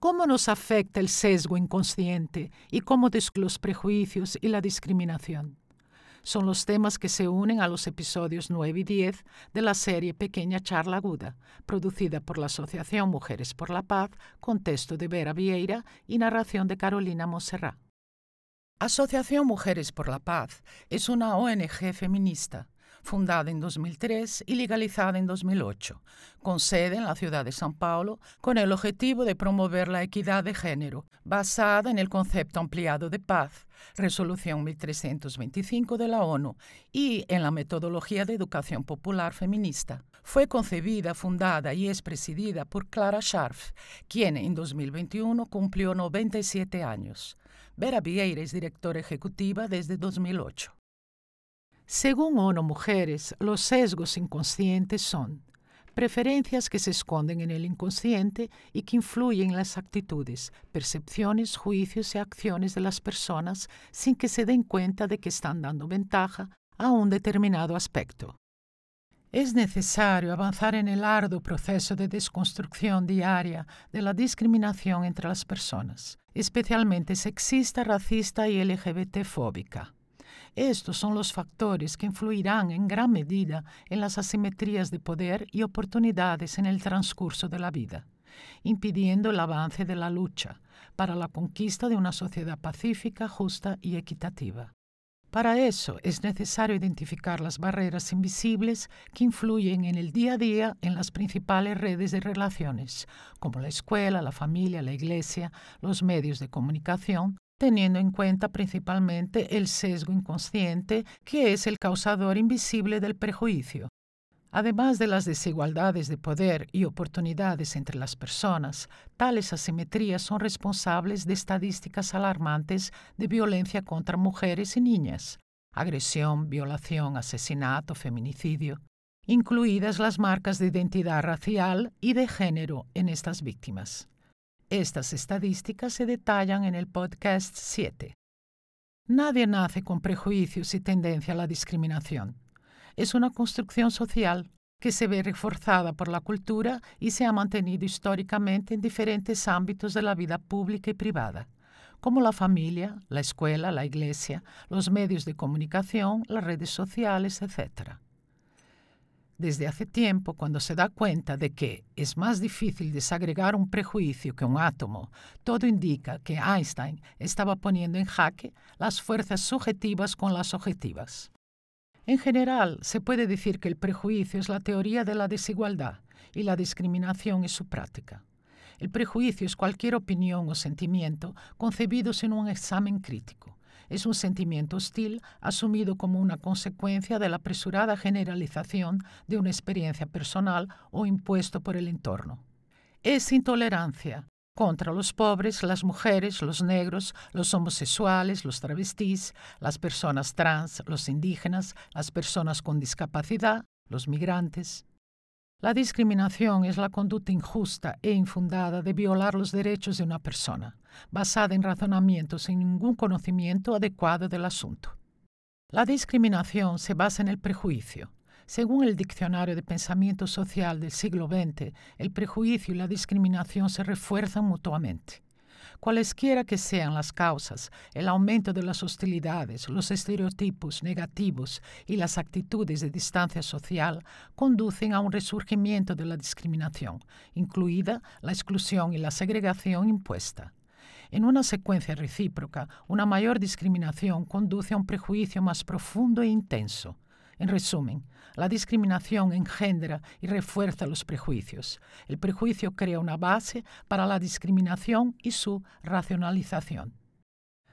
¿Cómo nos afecta el sesgo inconsciente y cómo los prejuicios y la discriminación? Son los temas que se unen a los episodios 9 y 10 de la serie Pequeña Charla Aguda, producida por la Asociación Mujeres por la Paz, con texto de Vera Vieira y narración de Carolina Monserrat. Asociación Mujeres por la Paz es una ONG feminista fundada en 2003 y legalizada en 2008, con sede en la ciudad de San Paulo, con el objetivo de promover la equidad de género, basada en el concepto ampliado de paz, Resolución 1325 de la ONU, y en la metodología de educación popular feminista. Fue concebida, fundada y es presidida por Clara Scharf, quien en 2021 cumplió 97 años. Vera Vieira es directora ejecutiva desde 2008. Según ONU Mujeres, los sesgos inconscientes son preferencias que se esconden en el inconsciente y que influyen en las actitudes, percepciones, juicios y acciones de las personas sin que se den cuenta de que están dando ventaja a un determinado aspecto. Es necesario avanzar en el arduo proceso de desconstrucción diaria de la discriminación entre las personas, especialmente sexista, racista y LGBT-fóbica. Estos son los factores que influirán en gran medida en las asimetrías de poder y oportunidades en el transcurso de la vida, impidiendo el avance de la lucha para la conquista de una sociedad pacífica, justa y equitativa. Para eso es necesario identificar las barreras invisibles que influyen en el día a día en las principales redes de relaciones, como la escuela, la familia, la iglesia, los medios de comunicación, teniendo en cuenta principalmente el sesgo inconsciente, que es el causador invisible del prejuicio. Además de las desigualdades de poder y oportunidades entre las personas, tales asimetrías son responsables de estadísticas alarmantes de violencia contra mujeres y niñas, agresión, violación, asesinato, feminicidio, incluidas las marcas de identidad racial y de género en estas víctimas. Estas estadísticas se detallan en el podcast 7. Nadie nace con prejuicios y tendencia a la discriminación. Es una construcción social que se ve reforzada por la cultura y se ha mantenido históricamente en diferentes ámbitos de la vida pública y privada, como la familia, la escuela, la iglesia, los medios de comunicación, las redes sociales, etc desde hace tiempo cuando se da cuenta de que es más difícil desagregar un prejuicio que un átomo, todo indica que Einstein estaba poniendo en jaque las fuerzas subjetivas con las objetivas. En general, se puede decir que el prejuicio es la teoría de la desigualdad y la discriminación es su práctica. El prejuicio es cualquier opinión o sentimiento concebido sin un examen crítico es un sentimiento hostil asumido como una consecuencia de la apresurada generalización de una experiencia personal o impuesto por el entorno. Es intolerancia contra los pobres, las mujeres, los negros, los homosexuales, los travestis, las personas trans, los indígenas, las personas con discapacidad, los migrantes. La discriminación es la conducta injusta e infundada de violar los derechos de una persona, basada en razonamientos sin ningún conocimiento adecuado del asunto. La discriminación se basa en el prejuicio. Según el Diccionario de Pensamiento Social del siglo XX, el prejuicio y la discriminación se refuerzan mutuamente. Cualesquiera que sean las causas, el aumento de las hostilidades, los estereotipos negativos y las actitudes de distancia social conducen a un resurgimiento de la discriminación, incluida la exclusión y la segregación impuesta. En una secuencia recíproca, una mayor discriminación conduce a un prejuicio más profundo e intenso. En resumen, la discriminación engendra y refuerza los prejuicios. El prejuicio crea una base para la discriminación y su racionalización.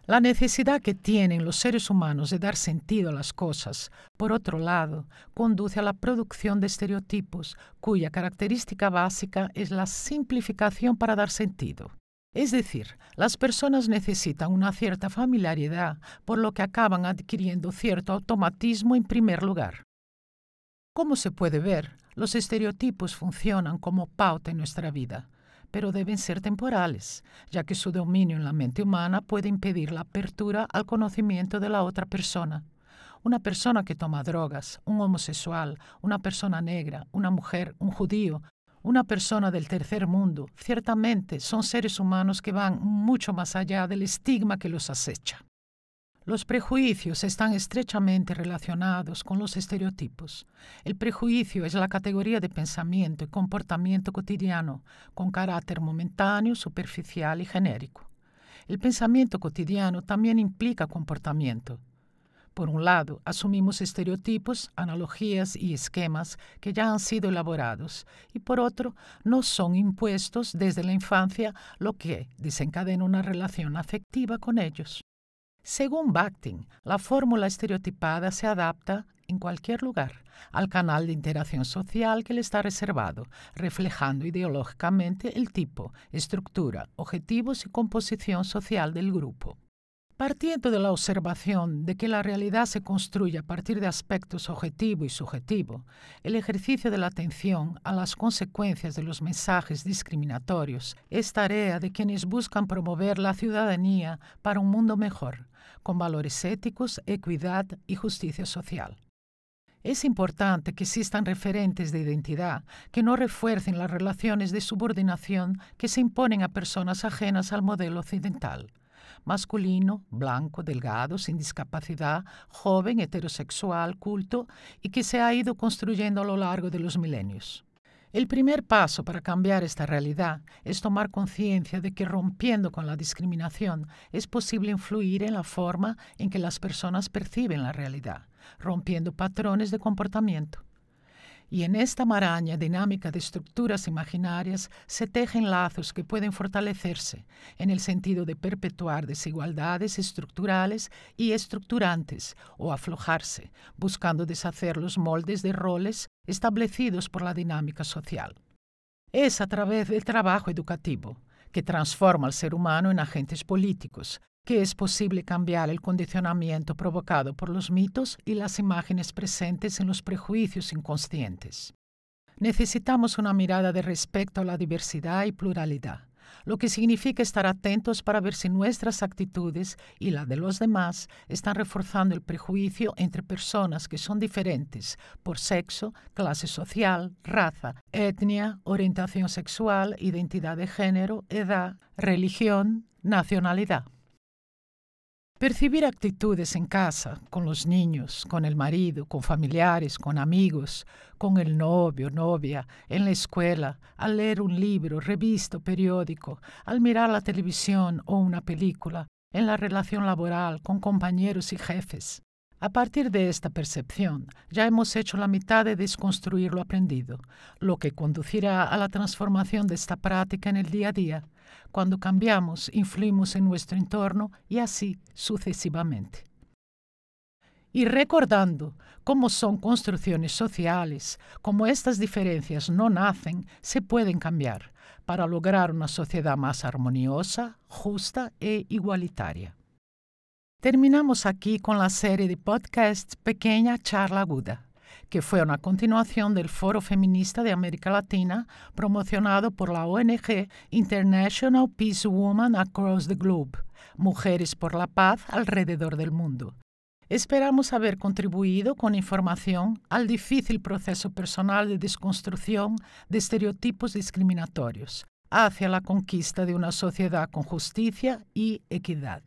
La necesidad que tienen los seres humanos de dar sentido a las cosas, por otro lado, conduce a la producción de estereotipos cuya característica básica es la simplificación para dar sentido. Es decir, las personas necesitan una cierta familiaridad, por lo que acaban adquiriendo cierto automatismo en primer lugar. Como se puede ver, los estereotipos funcionan como pauta en nuestra vida, pero deben ser temporales, ya que su dominio en la mente humana puede impedir la apertura al conocimiento de la otra persona. Una persona que toma drogas, un homosexual, una persona negra, una mujer, un judío, una persona del tercer mundo, ciertamente son seres humanos que van mucho más allá del estigma que los acecha. Los prejuicios están estrechamente relacionados con los estereotipos. El prejuicio es la categoría de pensamiento y comportamiento cotidiano con carácter momentáneo, superficial y genérico. El pensamiento cotidiano también implica comportamiento. Por un lado, asumimos estereotipos, analogías y esquemas que ya han sido elaborados, y por otro, no son impuestos desde la infancia, lo que desencadena una relación afectiva con ellos. Según Bakhtin, la fórmula estereotipada se adapta en cualquier lugar al canal de interacción social que le está reservado, reflejando ideológicamente el tipo, estructura, objetivos y composición social del grupo. Partiendo de la observación de que la realidad se construye a partir de aspectos objetivo y subjetivo, el ejercicio de la atención a las consecuencias de los mensajes discriminatorios es tarea de quienes buscan promover la ciudadanía para un mundo mejor, con valores éticos, equidad y justicia social. Es importante que existan referentes de identidad que no refuercen las relaciones de subordinación que se imponen a personas ajenas al modelo occidental. Masculino, blanco, delgado, sin discapacidad, joven, heterosexual, culto y que se ha ido construyendo a lo largo de los milenios. El primer paso para cambiar esta realidad es tomar conciencia de que rompiendo con la discriminación es posible influir en la forma en que las personas perciben la realidad, rompiendo patrones de comportamiento. Y en esta maraña dinámica de estructuras imaginarias se tejen lazos que pueden fortalecerse en el sentido de perpetuar desigualdades estructurales y estructurantes o aflojarse, buscando deshacer los moldes de roles establecidos por la dinámica social. Es a través del trabajo educativo, que transforma al ser humano en agentes políticos, que es posible cambiar el condicionamiento provocado por los mitos y las imágenes presentes en los prejuicios inconscientes. Necesitamos una mirada de respeto a la diversidad y pluralidad, lo que significa estar atentos para ver si nuestras actitudes y la de los demás están reforzando el prejuicio entre personas que son diferentes por sexo, clase social, raza, etnia, orientación sexual, identidad de género, edad, religión, nacionalidad. Percibir actitudes en casa, con los niños, con el marido, con familiares, con amigos, con el novio, novia, en la escuela, al leer un libro, revista periódico, al mirar la televisión o una película, en la relación laboral, con compañeros y jefes. A partir de esta percepción, ya hemos hecho la mitad de desconstruir lo aprendido, lo que conducirá a la transformación de esta práctica en el día a día cuando cambiamos, influimos en nuestro entorno y así sucesivamente. Y recordando cómo son construcciones sociales, cómo estas diferencias no nacen, se pueden cambiar para lograr una sociedad más armoniosa, justa e igualitaria. Terminamos aquí con la serie de podcasts Pequeña Charla Aguda que fue una continuación del Foro Feminista de América Latina promocionado por la ONG International Peace Women Across the Globe, Mujeres por la Paz alrededor del mundo. Esperamos haber contribuido con información al difícil proceso personal de desconstrucción de estereotipos discriminatorios hacia la conquista de una sociedad con justicia y equidad.